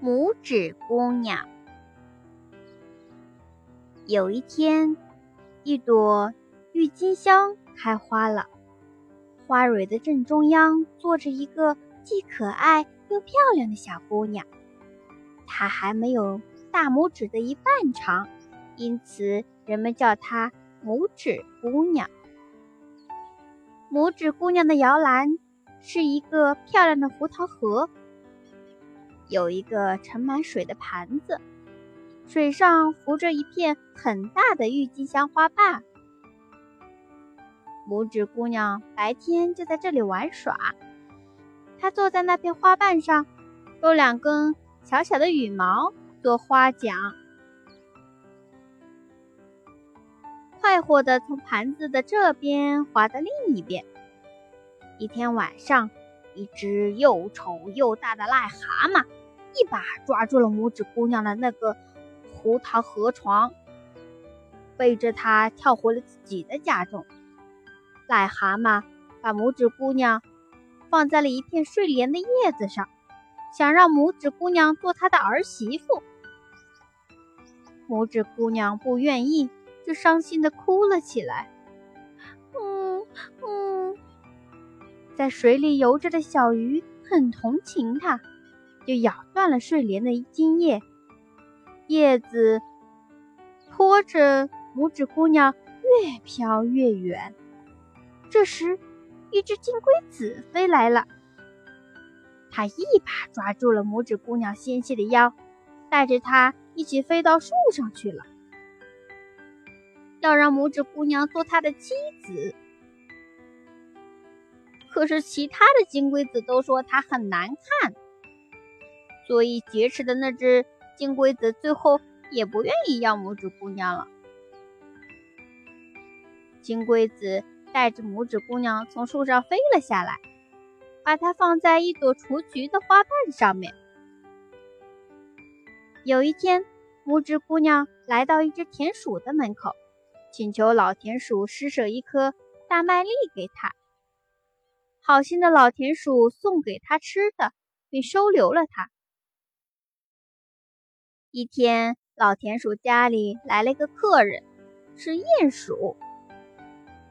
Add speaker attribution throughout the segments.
Speaker 1: 拇指姑娘。有一天，一朵郁金香开花了，花蕊的正中央坐着一个既可爱又漂亮的小姑娘，她还没有大拇指的一半长，因此人们叫她拇指姑娘。拇指姑娘的摇篮是一个漂亮的胡桃盒。有一个盛满水的盘子，水上浮着一片很大的郁金香花瓣。拇指姑娘白天就在这里玩耍，她坐在那片花瓣上，用两根小小的羽毛做花桨，快活地从盘子的这边滑到另一边。一天晚上，一只又丑又大的癞蛤蟆。一把抓住了拇指姑娘的那个胡桃河床，背着她跳回了自己的家中。癞蛤蟆把拇指姑娘放在了一片睡莲的叶子上，想让拇指姑娘做他的儿媳妇。拇指姑娘不愿意，就伤心的哭了起来。嗯嗯，在水里游着的小鱼很同情它。就咬断了睡莲的茎叶，叶子拖着拇指姑娘越飘越远。这时，一只金龟子飞来了，它一把抓住了拇指姑娘纤细的腰，带着她一起飞到树上去了，要让拇指姑娘做他的妻子。可是，其他的金龟子都说它很难看。所以，劫持的那只金龟子最后也不愿意要拇指姑娘了。金龟子带着拇指姑娘从树上飞了下来，把它放在一朵雏菊的花瓣上面。有一天，拇指姑娘来到一只田鼠的门口，请求老田鼠施舍一颗大麦粒给她。好心的老田鼠送给他吃的，并收留了他。一天，老田鼠家里来了一个客人，是鼹鼠。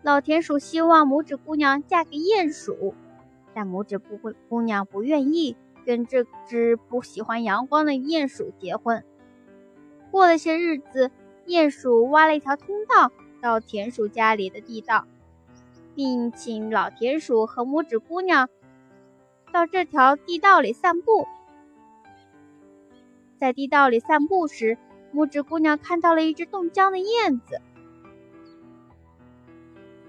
Speaker 1: 老田鼠希望拇指姑娘嫁给鼹鼠，但拇指姑姑娘不愿意跟这只不喜欢阳光的鼹鼠结婚。过了些日子，鼹鼠挖了一条通道到田鼠家里的地道，并请老田鼠和拇指姑娘到这条地道里散步。在地道里散步时，拇指姑娘看到了一只冻僵的燕子。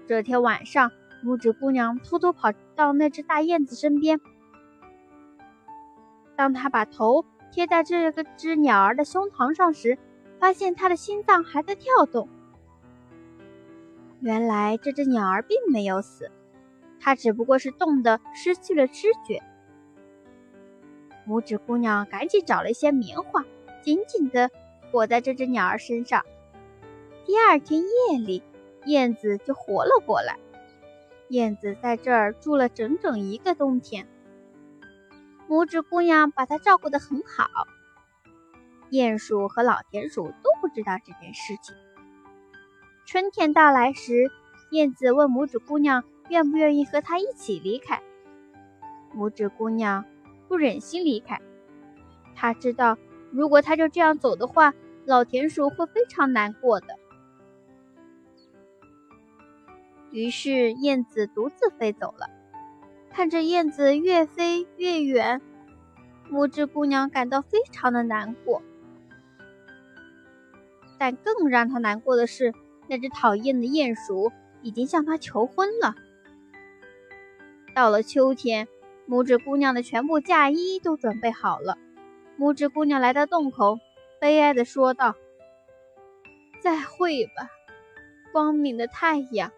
Speaker 1: 这天晚上，拇指姑娘偷偷跑到那只大燕子身边。当她把头贴在这个只鸟儿的胸膛上时，发现它的心脏还在跳动。原来这只鸟儿并没有死，它只不过是冻得失去了知觉。拇指姑娘赶紧找了一些棉花，紧紧地裹在这只鸟儿身上。第二天夜里，燕子就活了过来。燕子在这儿住了整整一个冬天。拇指姑娘把它照顾得很好。鼹鼠和老田鼠都不知道这件事情。春天到来时，燕子问拇指姑娘愿不愿意和她一起离开。拇指姑娘。不忍心离开，她知道，如果她就这样走的话，老田鼠会非常难过的。于是，燕子独自飞走了。看着燕子越飞越远，拇指姑娘感到非常的难过。但更让她难过的是，那只讨厌的鼹鼠已经向她求婚了。到了秋天。拇指姑娘的全部嫁衣都准备好了。拇指姑娘来到洞口，悲哀地说道：“再会吧，光明的太阳。”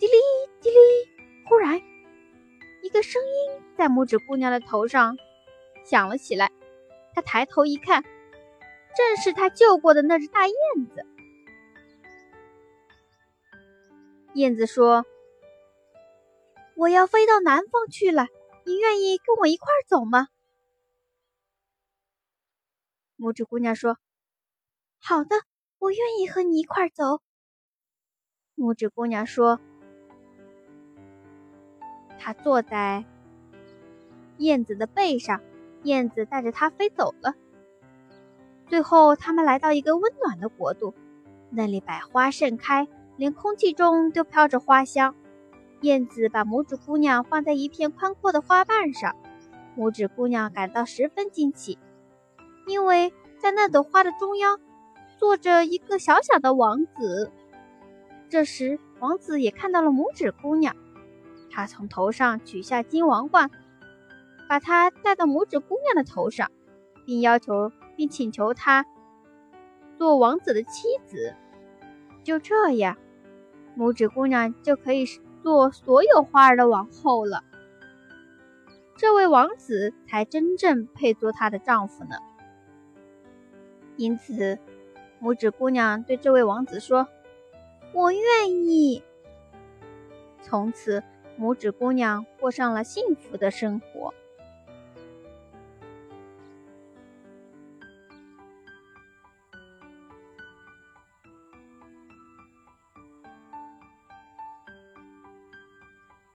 Speaker 1: 滴哩滴哩，忽然，一个声音在拇指姑娘的头上响了起来。她抬头一看，正是他救过的那只大燕子。燕子说。我要飞到南方去了，你愿意跟我一块走吗？拇指姑娘说：“好的，我愿意和你一块走。”拇指姑娘说：“她坐在燕子的背上，燕子带着她飞走了。最后，他们来到一个温暖的国度，那里百花盛开，连空气中都飘着花香。燕子把拇指姑娘放在一片宽阔的花瓣上，拇指姑娘感到十分惊奇。因为在那朵花的中央，坐着一个小小的王子。这时，王子也看到了拇指姑娘，他从头上取下金王冠，把它戴到拇指姑娘的头上，并要求并请求她做王子的妻子。就这样，拇指姑娘就可以做所有花儿的王后了。这位王子才真正配做她的丈夫呢。因此，拇指姑娘对这位王子说：“我愿意。”从此，拇指姑娘过上了幸福的生活。